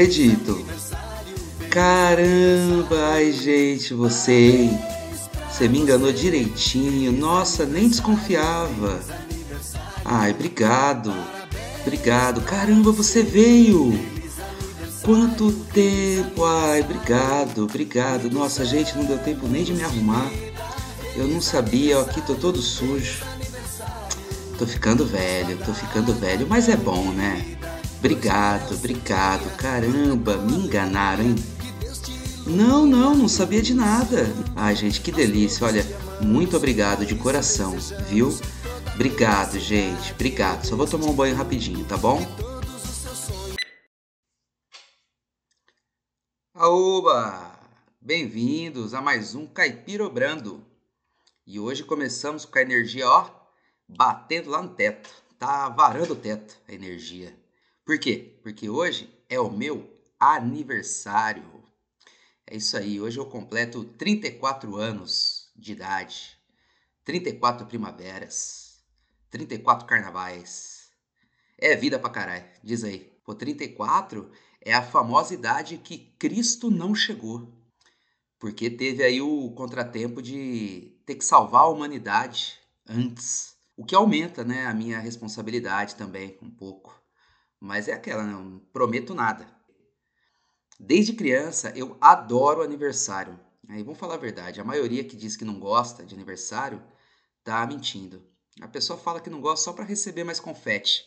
Acredito. Caramba, ai gente, você? Você me enganou direitinho. Nossa, nem desconfiava. Ai, obrigado. Obrigado. Caramba, você veio. Quanto tempo. Ai, obrigado, obrigado. Nossa, gente, não deu tempo nem de me arrumar. Eu não sabia, ó, aqui tô todo sujo. Tô ficando velho, tô ficando velho, mas é bom, né? Obrigado, obrigado. Caramba, me enganaram, hein? Não, não, não sabia de nada. Ai, gente, que delícia. Olha, muito obrigado de coração, viu? Obrigado, gente. Obrigado. Só vou tomar um banho rapidinho, tá bom? Aoba! Bem-vindos a mais um Caipirobrando. E hoje começamos com a energia, ó, batendo lá no teto. Tá varando o teto a energia. Por quê? Porque hoje é o meu aniversário. É isso aí, hoje eu completo 34 anos de idade. 34 primaveras. 34 carnavais. É vida pra caralho, diz aí. Pô, 34 é a famosa idade que Cristo não chegou. Porque teve aí o contratempo de ter que salvar a humanidade antes. O que aumenta, né, a minha responsabilidade também, um pouco. Mas é aquela, né, não prometo nada. Desde criança eu adoro aniversário. Aí vamos falar a verdade, a maioria que diz que não gosta de aniversário tá mentindo. A pessoa fala que não gosta só para receber mais confete.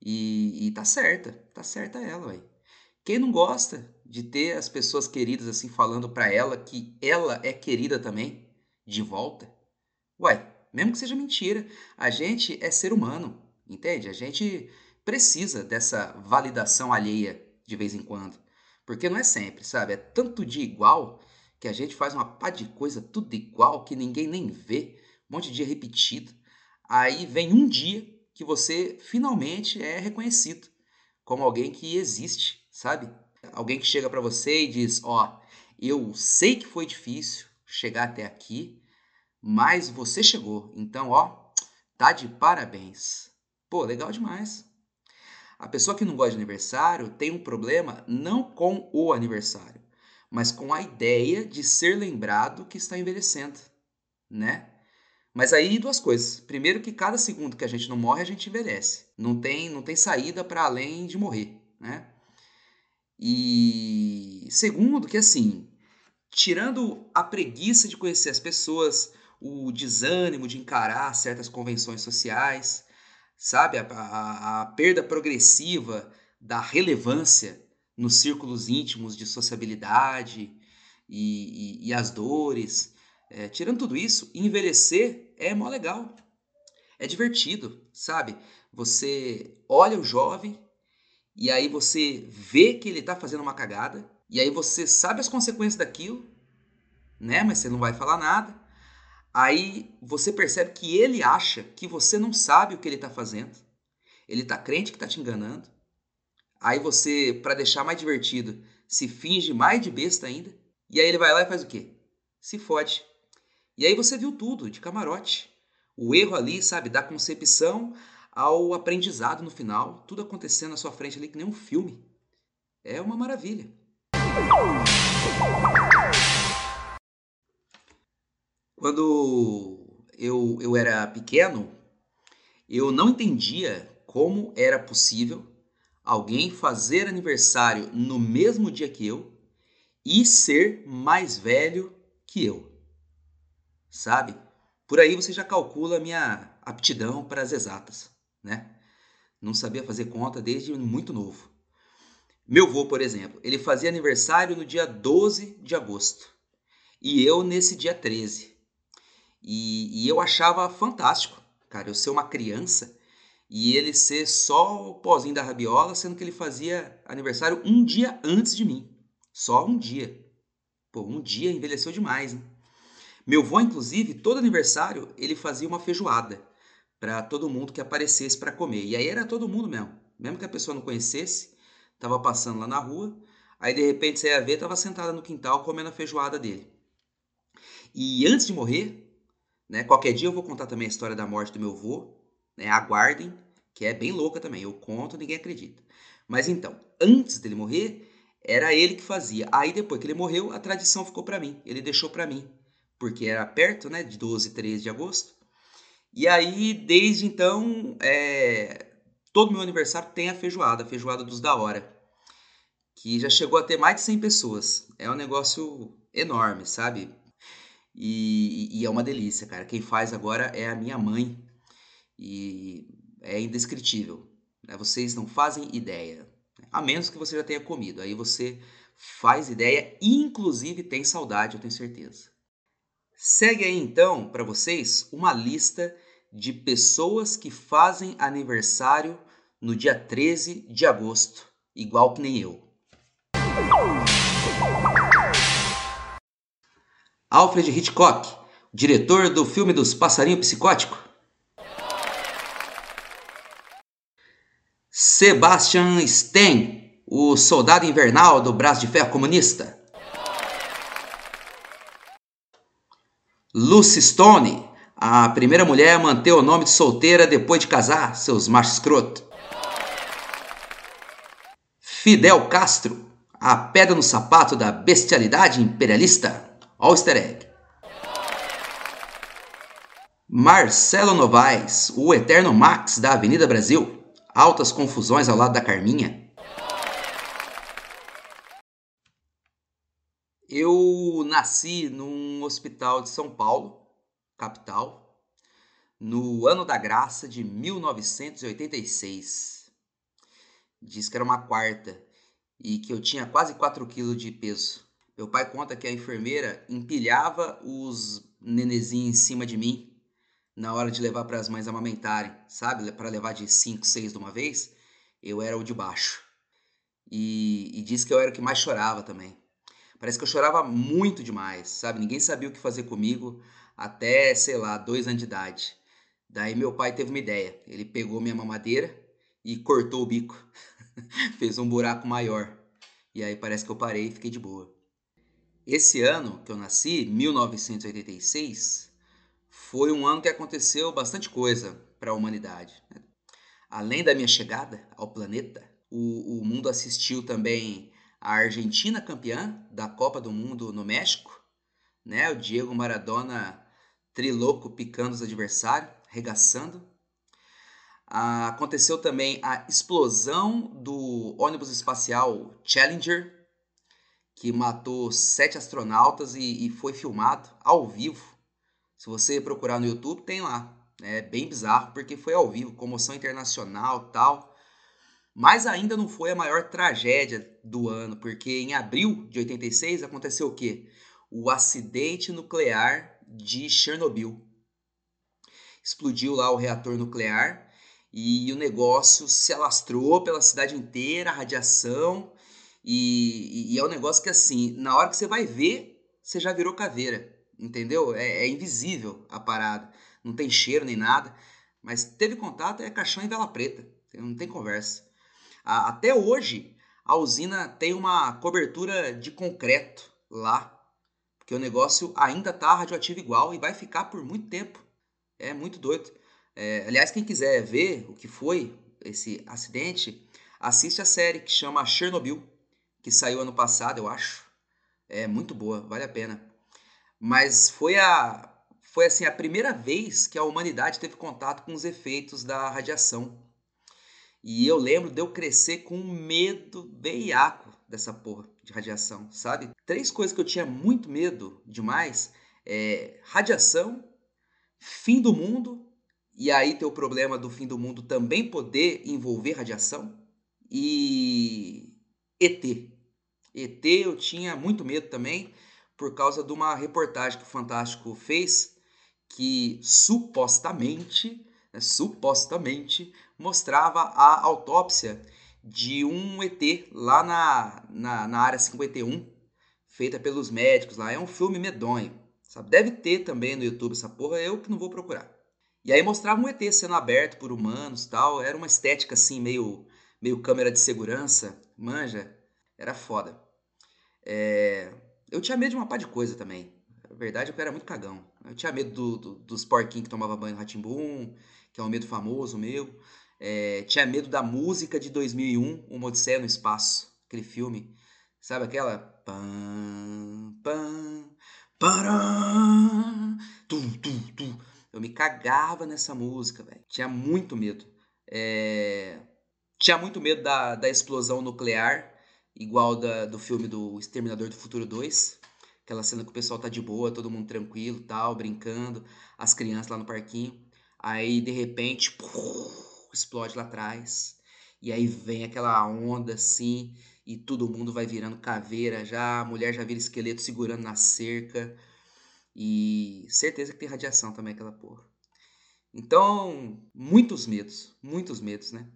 E, e tá certa, tá certa ela, ué. Quem não gosta de ter as pessoas queridas assim falando para ela que ela é querida também, de volta? Uai, mesmo que seja mentira, a gente é ser humano, entende? A gente precisa dessa validação alheia de vez em quando. Porque não é sempre, sabe? É tanto de igual que a gente faz uma pá de coisa tudo igual que ninguém nem vê, um monte de dia repetido. Aí vem um dia que você finalmente é reconhecido como alguém que existe, sabe? Alguém que chega para você e diz: Ó, oh, eu sei que foi difícil chegar até aqui, mas você chegou, então, ó, tá de parabéns. Pô, legal demais. A pessoa que não gosta de aniversário tem um problema não com o aniversário, mas com a ideia de ser lembrado que está envelhecendo, né? Mas aí duas coisas. Primeiro que cada segundo que a gente não morre, a gente envelhece. Não tem, não tem saída para além de morrer, né? E segundo que assim, tirando a preguiça de conhecer as pessoas, o desânimo de encarar certas convenções sociais, sabe? A, a, a perda progressiva da relevância nos círculos íntimos de sociabilidade e, e, e as dores. É, tirando tudo isso, envelhecer é mó legal. É divertido, sabe? Você olha o jovem e aí você vê que ele está fazendo uma cagada e aí você sabe as consequências daquilo, né? Mas você não vai falar nada. Aí você percebe que ele acha que você não sabe o que ele está fazendo. Ele está crente que está te enganando. Aí você, para deixar mais divertido, se finge mais de besta ainda. E aí ele vai lá e faz o quê? Se fode. E aí você viu tudo de camarote. O erro ali, sabe, da concepção ao aprendizado no final, tudo acontecendo na sua frente ali que nem um filme. É uma maravilha. Quando eu, eu era pequeno, eu não entendia como era possível alguém fazer aniversário no mesmo dia que eu e ser mais velho que eu. Sabe? Por aí você já calcula a minha aptidão para as exatas, né? Não sabia fazer conta desde muito novo. Meu avô, por exemplo, ele fazia aniversário no dia 12 de agosto e eu nesse dia 13. E, e eu achava fantástico, cara, eu ser uma criança e ele ser só o pozinho da rabiola, sendo que ele fazia aniversário um dia antes de mim. Só um dia. Pô, um dia envelheceu demais, né? Meu avô, inclusive, todo aniversário ele fazia uma feijoada para todo mundo que aparecesse para comer. E aí era todo mundo mesmo. Mesmo que a pessoa não conhecesse, tava passando lá na rua, aí de repente você ia ver, tava sentada no quintal comendo a feijoada dele. E antes de morrer, né? Qualquer dia eu vou contar também a história da morte do meu avô. Né? Aguardem, que é bem louca também. Eu conto, ninguém acredita. Mas então, antes dele morrer, era ele que fazia. Aí depois que ele morreu, a tradição ficou para mim. Ele deixou para mim, porque era perto, né, de 12 e 13 de agosto. E aí, desde então, é... todo meu aniversário tem a feijoada, a feijoada dos da hora, que já chegou a ter mais de 100 pessoas. É um negócio enorme, sabe? E, e é uma delícia, cara. Quem faz agora é a minha mãe. E é indescritível. Né? Vocês não fazem ideia. A menos que você já tenha comido. Aí você faz ideia inclusive, tem saudade, eu tenho certeza. Segue aí então para vocês uma lista de pessoas que fazem aniversário no dia 13 de agosto, igual que nem eu. Alfred Hitchcock, diretor do filme dos Passarinho Psicótico. Sebastian Stan, o soldado invernal do braço de ferro comunista. Lucy Stone, a primeira mulher a manter o nome de solteira depois de casar, seus machos escroto. Fidel Castro, a pedra no sapato da bestialidade imperialista. All easter egg. Marcelo Novaes, o eterno Max da Avenida Brasil altas confusões ao lado da Carminha? Eu nasci num hospital de São Paulo, capital, no ano da graça de 1986. Diz que era uma quarta e que eu tinha quase 4 quilos de peso. Meu pai conta que a enfermeira empilhava os nenezinhos em cima de mim na hora de levar para as mães amamentarem, sabe? Para levar de 5, 6 de uma vez, eu era o de baixo. E, e disse que eu era o que mais chorava também. Parece que eu chorava muito demais, sabe? Ninguém sabia o que fazer comigo até, sei lá, dois anos de idade. Daí meu pai teve uma ideia. Ele pegou minha mamadeira e cortou o bico. Fez um buraco maior. E aí parece que eu parei e fiquei de boa. Esse ano que eu nasci, 1986, foi um ano que aconteceu bastante coisa para a humanidade. Né? Além da minha chegada ao planeta, o, o mundo assistiu também a Argentina campeã da Copa do Mundo no México, né? O Diego Maradona triloco picando os adversários, regaçando. Ah, aconteceu também a explosão do ônibus espacial Challenger, que matou sete astronautas e, e foi filmado ao vivo se você procurar no YouTube, tem lá. É bem bizarro, porque foi ao vivo, comoção internacional tal. Mas ainda não foi a maior tragédia do ano, porque em abril de 86 aconteceu o quê? O acidente nuclear de Chernobyl. Explodiu lá o reator nuclear e o negócio se alastrou pela cidade inteira, a radiação. E, e é um negócio que, assim, na hora que você vai ver, você já virou caveira entendeu? É, é, invisível a parada, não tem cheiro nem nada, mas teve contato é caixão em vela preta, não tem conversa. Até hoje, a usina tem uma cobertura de concreto lá, porque o negócio ainda tá radioativo igual e vai ficar por muito tempo. É muito doido. É, aliás, quem quiser ver o que foi esse acidente, assiste a série que chama Chernobyl, que saiu ano passado, eu acho. É muito boa, vale a pena. Mas foi a foi assim a primeira vez que a humanidade teve contato com os efeitos da radiação. E eu lembro de eu crescer com medo veiaco dessa porra de radiação, sabe? Três coisas que eu tinha muito medo demais é radiação, fim do mundo, e aí tem o problema do fim do mundo também poder envolver radiação, e ET. ET eu tinha muito medo também, por causa de uma reportagem que o Fantástico fez que supostamente, né, supostamente mostrava a autópsia de um ET lá na, na, na área 51, feita pelos médicos lá. É um filme medonho. Sabe? Deve ter também no YouTube essa porra, eu que não vou procurar. E aí mostrava um ET sendo aberto por humanos tal. Era uma estética assim, meio, meio câmera de segurança. Manja, era foda. É... Eu tinha medo de uma pá de coisa também. Na verdade, eu era muito cagão. Eu tinha medo do, do, dos porquinhos que tomava banho no Ratimbum, que é um medo famoso meu. É, tinha medo da música de 2001, Uma Odisseia no Espaço, aquele filme. Sabe aquela? Pam, pam. Eu me cagava nessa música, velho. Tinha muito medo. É... Tinha muito medo da, da explosão nuclear, igual da, do filme do Exterminador do Futuro 2. Aquela cena que o pessoal tá de boa, todo mundo tranquilo, tal, brincando, as crianças lá no parquinho. Aí, de repente, puf, explode lá atrás. E aí vem aquela onda assim, e todo mundo vai virando caveira já, a mulher já vira esqueleto segurando na cerca. E certeza que tem radiação também aquela porra. Então, muitos medos, muitos medos, né?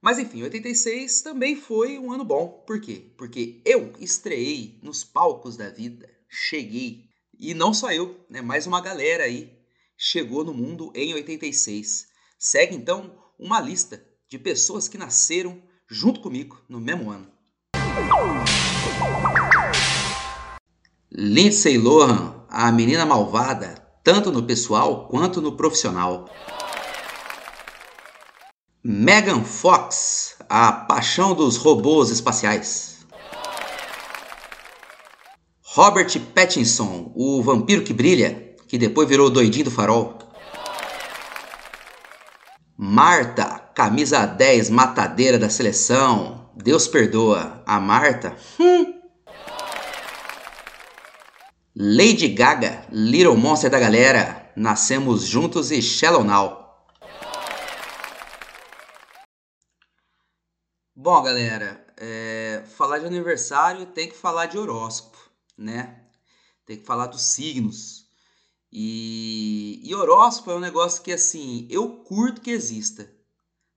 Mas enfim, 86 também foi um ano bom. Por quê? Porque eu estreiei nos palcos da vida, cheguei. E não só eu, né? Mais uma galera aí chegou no mundo em 86. Segue então uma lista de pessoas que nasceram junto comigo no mesmo ano. Lindsay Lohan, a menina malvada, tanto no pessoal quanto no profissional. Megan Fox, a paixão dos robôs espaciais. Robert Pattinson, o vampiro que brilha, que depois virou o doidinho do farol. Marta, camisa 10, matadeira da seleção. Deus perdoa. A Marta? Hum. Lady Gaga, Little Monster da galera. Nascemos juntos e Shallow Now. Bom, galera, é, falar de aniversário tem que falar de horóscopo, né? Tem que falar dos signos. E, e horóscopo é um negócio que, assim, eu curto que exista,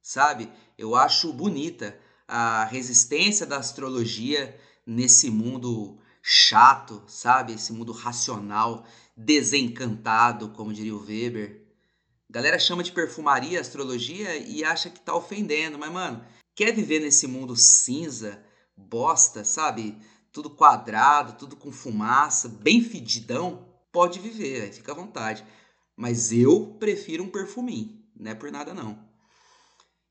sabe? Eu acho bonita a resistência da astrologia nesse mundo chato, sabe? Esse mundo racional, desencantado, como diria o Weber. A galera chama de perfumaria astrologia e acha que tá ofendendo, mas, mano quer viver nesse mundo cinza, bosta, sabe? Tudo quadrado, tudo com fumaça, bem fedidão, pode viver, aí fica à vontade. Mas eu prefiro um perfuminho, não é por nada não.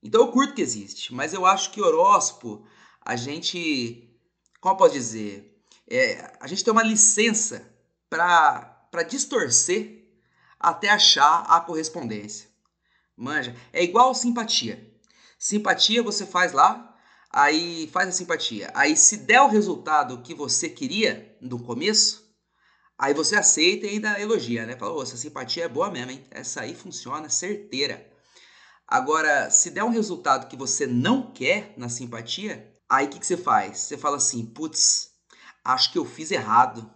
Então eu curto que existe, mas eu acho que horóscopo, a gente, como eu posso dizer, é, a gente tem uma licença para distorcer até achar a correspondência. Manja, é igual simpatia. Simpatia você faz lá, aí faz a simpatia. Aí se der o resultado que você queria no começo, aí você aceita e ainda elogia, né? Fala, essa simpatia é boa mesmo, hein? Essa aí funciona, certeira. Agora, se der um resultado que você não quer na simpatia, aí o que, que você faz? Você fala assim, putz, acho que eu fiz errado.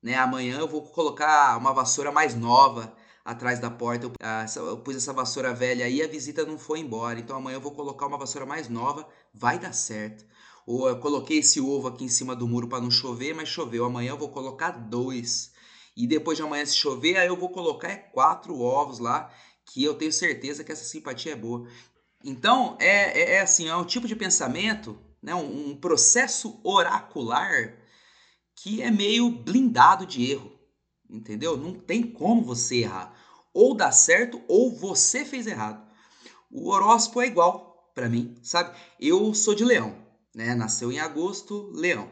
Né? Amanhã eu vou colocar uma vassoura mais nova atrás da porta. Eu, ah, eu pus essa vassoura velha aí a visita não foi embora. Então amanhã eu vou colocar uma vassoura mais nova, vai dar certo. Ou eu coloquei esse ovo aqui em cima do muro para não chover, mas choveu. Amanhã eu vou colocar dois. E depois de amanhã se chover, aí eu vou colocar é, quatro ovos lá, que eu tenho certeza que essa simpatia é boa. Então, é, é, é assim, é um tipo de pensamento, né, um, um processo oracular que é meio blindado de erro entendeu? Não tem como você errar. Ou dá certo ou você fez errado. O horóscopo é igual para mim, sabe? Eu sou de Leão, né? Nasceu em agosto, Leão.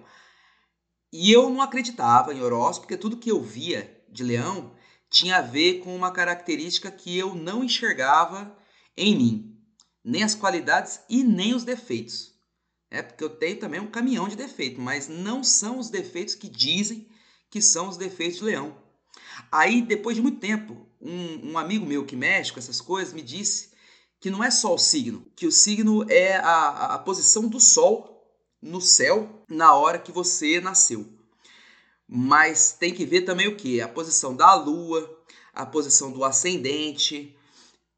E eu não acreditava em horóscopo, porque tudo que eu via de Leão tinha a ver com uma característica que eu não enxergava em mim, nem as qualidades e nem os defeitos. É porque eu tenho também um caminhão de defeitos, mas não são os defeitos que dizem que são os defeitos de Leão. Aí, depois de muito tempo, um, um amigo meu que mexe com essas coisas me disse que não é só o signo, que o signo é a, a posição do Sol no céu na hora que você nasceu. Mas tem que ver também o que? A posição da Lua, a posição do ascendente,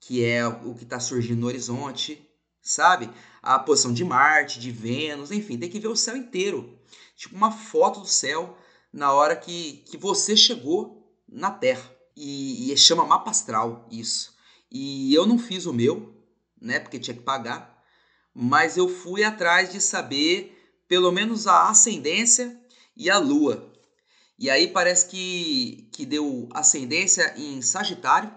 que é o que está surgindo no horizonte, sabe? A posição de Marte, de Vênus, enfim, tem que ver o céu inteiro. Tipo uma foto do céu na hora que, que você chegou na Terra. E, e chama mapa astral isso. E eu não fiz o meu, né? Porque tinha que pagar. Mas eu fui atrás de saber pelo menos a ascendência e a lua. E aí parece que, que deu ascendência em Sagitário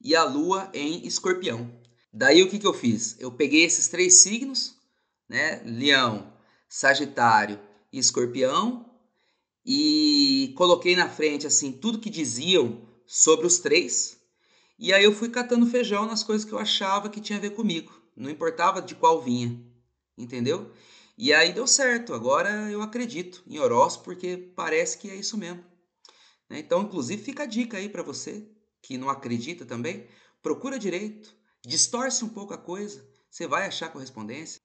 e a lua em Escorpião. Daí o que, que eu fiz? Eu peguei esses três signos, né? Leão, Sagitário e Escorpião, e coloquei na frente assim tudo que diziam sobre os três. E aí eu fui catando feijão nas coisas que eu achava que tinha a ver comigo, não importava de qual vinha, entendeu? E aí deu certo. Agora eu acredito em horóscopo porque parece que é isso mesmo. Né? Então, inclusive, fica a dica aí para você que não acredita também, procura direito, distorce um pouco a coisa, você vai achar correspondência.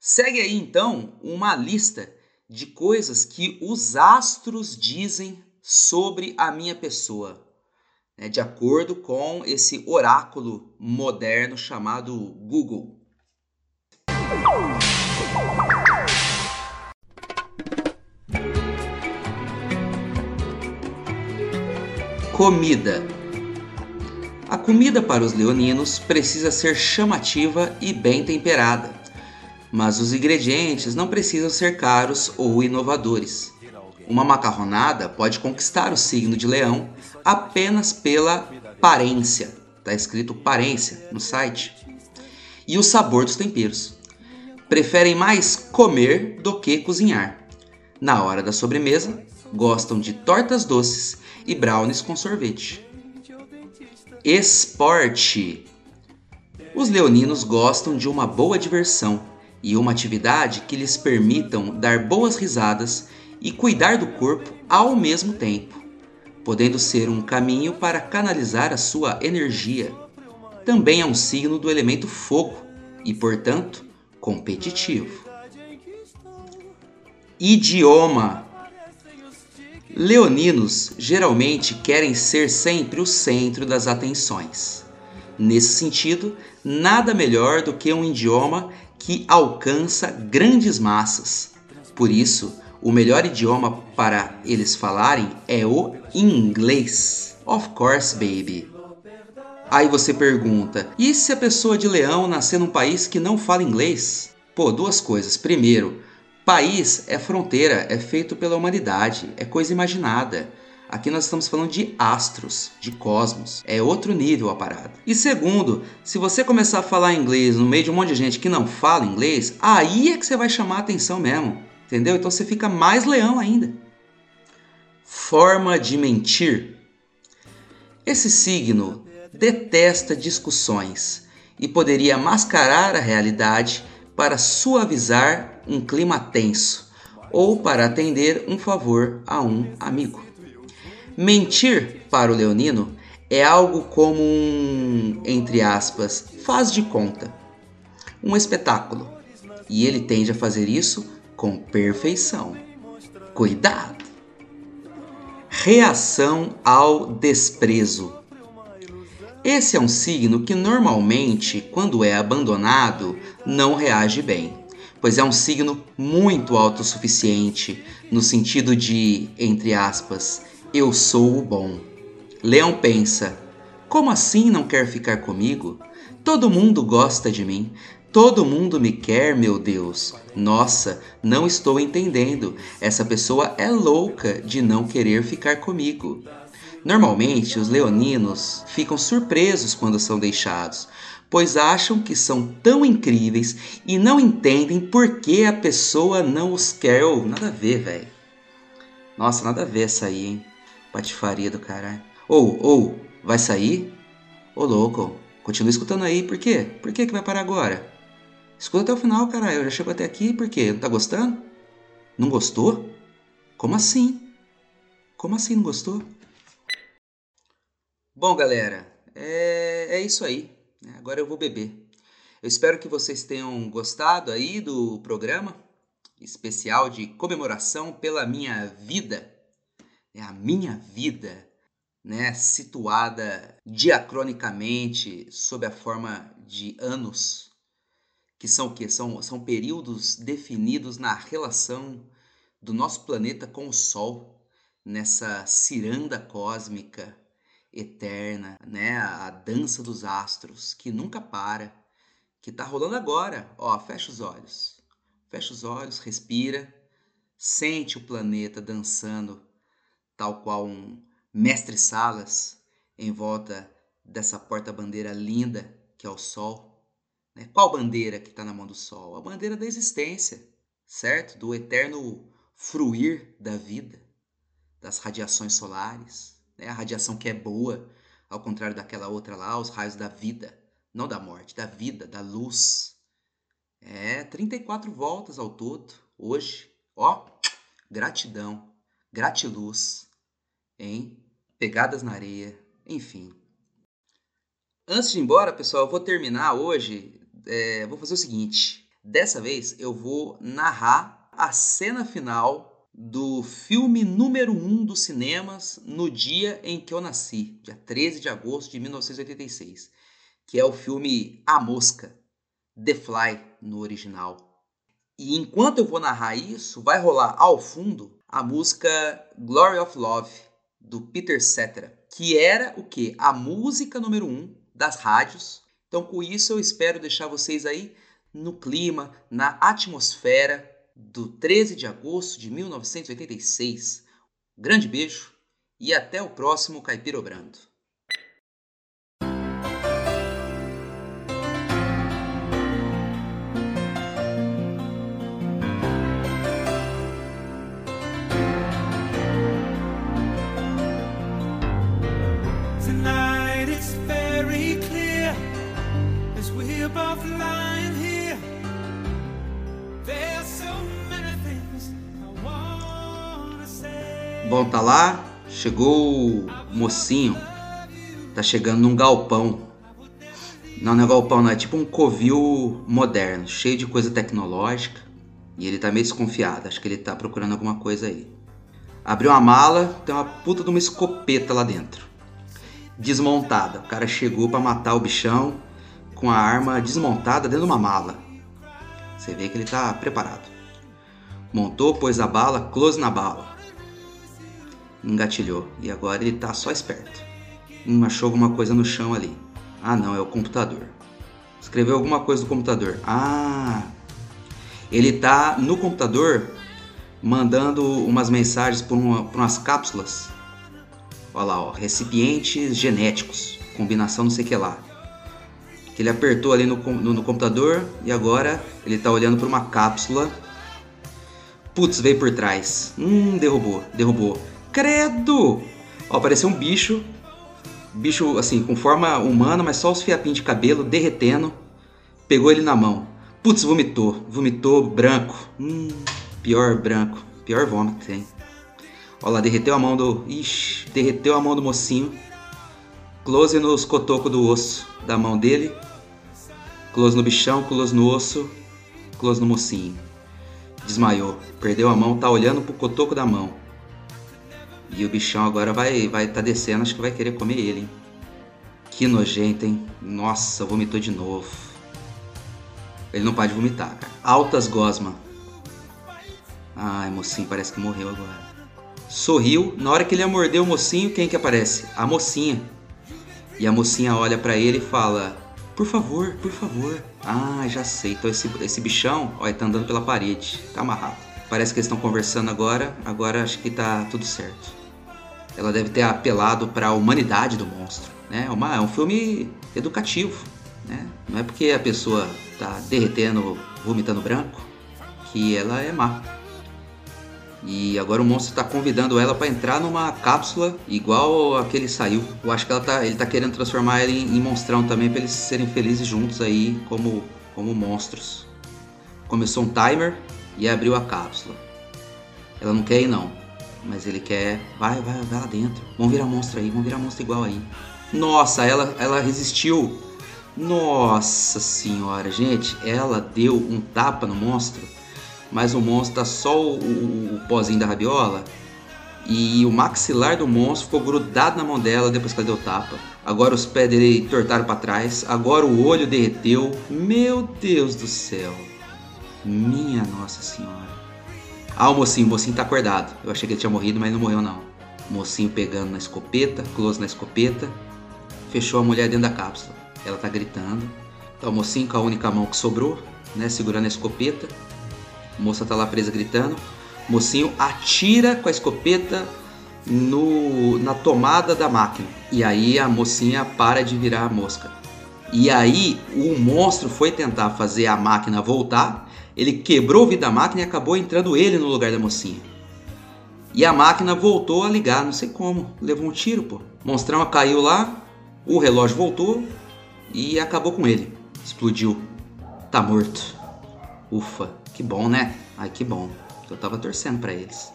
Segue aí então uma lista de coisas que os astros dizem sobre a minha pessoa, né, de acordo com esse oráculo moderno chamado Google. Comida. A comida para os leoninos precisa ser chamativa e bem temperada, mas os ingredientes não precisam ser caros ou inovadores. Uma macarronada pode conquistar o signo de leão apenas pela parência, está escrito parência no site, e o sabor dos temperos. Preferem mais comer do que cozinhar. Na hora da sobremesa, gostam de tortas doces e brownies com sorvete. Esporte. Os leoninos gostam de uma boa diversão e uma atividade que lhes permitam dar boas risadas e cuidar do corpo ao mesmo tempo, podendo ser um caminho para canalizar a sua energia. Também é um signo do elemento fogo e, portanto, competitivo. Idioma Leoninos geralmente querem ser sempre o centro das atenções. Nesse sentido, nada melhor do que um idioma que alcança grandes massas. Por isso, o melhor idioma para eles falarem é o inglês. Of course, baby. Aí você pergunta: e se a pessoa de leão nascer num país que não fala inglês? Pô, duas coisas. Primeiro, País é fronteira, é feito pela humanidade, é coisa imaginada. Aqui nós estamos falando de astros, de cosmos. É outro nível a parada. E segundo, se você começar a falar inglês no meio de um monte de gente que não fala inglês, aí é que você vai chamar a atenção mesmo. Entendeu? Então você fica mais leão ainda. Forma de mentir. Esse signo detesta discussões e poderia mascarar a realidade para suavizar um clima tenso ou para atender um favor a um amigo. Mentir para o leonino é algo como um, entre aspas, faz de conta, um espetáculo, e ele tende a fazer isso com perfeição. Cuidado! Reação ao desprezo. Esse é um signo que normalmente, quando é abandonado, não reage bem pois é um signo muito autossuficiente, no sentido de, entre aspas, eu sou o bom. Leão pensa: como assim não quer ficar comigo? Todo mundo gosta de mim, todo mundo me quer, meu Deus. Nossa, não estou entendendo. Essa pessoa é louca de não querer ficar comigo. Normalmente, os leoninos ficam surpresos quando são deixados, pois acham que são tão incríveis e não entendem por que a pessoa não os quer. Oh, nada a ver, velho. Nossa, nada a ver essa aí, hein? Patifaria do caralho. Ou, oh, ou, oh, vai sair? Ô, oh, louco, continua escutando aí, por quê? Por que que vai parar agora? Escuta até o final, caralho. Eu já chego até aqui, por quê? Não tá gostando? Não gostou? Como assim? Como assim não gostou? Bom, galera, é, é isso aí. Agora eu vou beber. Eu espero que vocês tenham gostado aí do programa especial de comemoração pela minha vida. É a minha vida, né, situada diacronicamente sob a forma de anos, que são o quê? São, são períodos definidos na relação do nosso planeta com o Sol, nessa ciranda cósmica eterna, né? A dança dos astros que nunca para, que tá rolando agora. Ó, fecha os olhos. Fecha os olhos, respira, sente o planeta dançando tal qual um mestre Salas em volta dessa porta-bandeira linda que é o Sol. Né? Qual bandeira que está na mão do Sol? A bandeira da existência, certo? Do eterno fruir da vida, das radiações solares. Né? A radiação que é boa, ao contrário daquela outra lá, os raios da vida, não da morte, da vida, da luz. É 34 voltas ao todo, hoje. Ó, gratidão, gratiluz, hein? Pegadas na areia, enfim. Antes de ir embora, pessoal, eu vou terminar hoje. É, vou fazer o seguinte: dessa vez eu vou narrar a cena final do filme número 1 um dos cinemas no dia em que eu nasci, dia 13 de agosto de 1986, que é o filme A Mosca, The Fly no original. E enquanto eu vou narrar isso, vai rolar ao fundo a música Glory of Love do Peter Cetera, que era o que? A música número 1 um das rádios. Então, com isso, eu espero deixar vocês aí no clima, na atmosfera do 13 de agosto de 1986. Grande beijo e até o próximo Caipirobrando. Bom, tá lá, chegou o mocinho, tá chegando num galpão. Não, não é galpão, não, é tipo um covil moderno, cheio de coisa tecnológica. E ele tá meio desconfiado, acho que ele tá procurando alguma coisa aí. Abriu uma mala, tem uma puta de uma escopeta lá dentro. Desmontada. O cara chegou para matar o bichão com a arma desmontada dentro de uma mala. Você vê que ele tá preparado. Montou, pôs a bala, close na bala engatilhou e agora ele tá só esperto. Hum, achou alguma coisa no chão ali. Ah, não, é o computador. Escreveu alguma coisa no computador. Ah, ele tá no computador mandando umas mensagens por, uma, por umas cápsulas. Olha lá, ó, recipientes genéticos, combinação não sei o que lá. Que ele apertou ali no, no, no computador e agora ele tá olhando para uma cápsula. Putz, veio por trás. Hum, derrubou, derrubou. Credo! Ó, apareceu um bicho, bicho assim, com forma humana, mas só os fiapinhos de cabelo derretendo. Pegou ele na mão. Putz, vomitou. Vomitou branco. Hum, pior branco. Pior vômito que tem. Olha lá, derreteu a mão do. Ixi, derreteu a mão do mocinho. Close nos cotocos do osso da mão dele. Close no bichão, close no osso. Close no mocinho. Desmaiou. Perdeu a mão, tá olhando pro cotoco da mão. E o bichão agora vai vai tá descendo, acho que vai querer comer ele, hein? Que nojento, hein? Nossa, vomitou de novo. Ele não pode vomitar, cara. Altas gosma. Ai, mocinho, parece que morreu agora. Sorriu. Na hora que ele ia morder o mocinho, quem que aparece? A mocinha. E a mocinha olha para ele e fala: Por favor, por favor. Ah, já sei. Então esse, esse bichão, olha, tá andando pela parede. Tá amarrado. Parece que eles estão conversando agora. Agora acho que tá tudo certo ela deve ter apelado para a humanidade do monstro. Né? É, uma, é um filme educativo. Né? Não é porque a pessoa está derretendo, vomitando branco, que ela é má. E agora o monstro está convidando ela para entrar numa cápsula igual a que ele saiu. Eu acho que ela tá, ele está querendo transformar ela em, em monstrão também para eles serem felizes juntos aí como, como monstros. Começou um timer e abriu a cápsula. Ela não quer ir não. Mas ele quer, vai, vai, vai lá dentro. Vamos virar monstro aí, vamos virar monstro igual aí. Nossa, ela, ela resistiu. Nossa senhora, gente, ela deu um tapa no monstro, mas o monstro tá só o, o, o pozinho da rabiola e o maxilar do monstro ficou grudado na mão dela depois que ela deu tapa. Agora os pés dele tortaram para trás, agora o olho derreteu. Meu Deus do céu. Minha Nossa Senhora. Ah, o mocinho, o mocinho tá acordado. Eu achei que ele tinha morrido, mas não morreu não. O mocinho pegando na escopeta, close na escopeta, fechou a mulher dentro da cápsula. Ela tá gritando. Tá o mocinho com a única mão que sobrou, né, segurando a escopeta. A moça tá lá presa gritando. O mocinho atira com a escopeta no, na tomada da máquina. E aí a mocinha para de virar a mosca. E aí o monstro foi tentar fazer a máquina voltar, ele quebrou o vidro da máquina e acabou entrando ele no lugar da mocinha. E a máquina voltou a ligar, não sei como, levou um tiro, pô. Monstrão caiu lá, o relógio voltou e acabou com ele. Explodiu. Tá morto. Ufa, que bom, né? Ai, que bom. Eu tava torcendo para eles.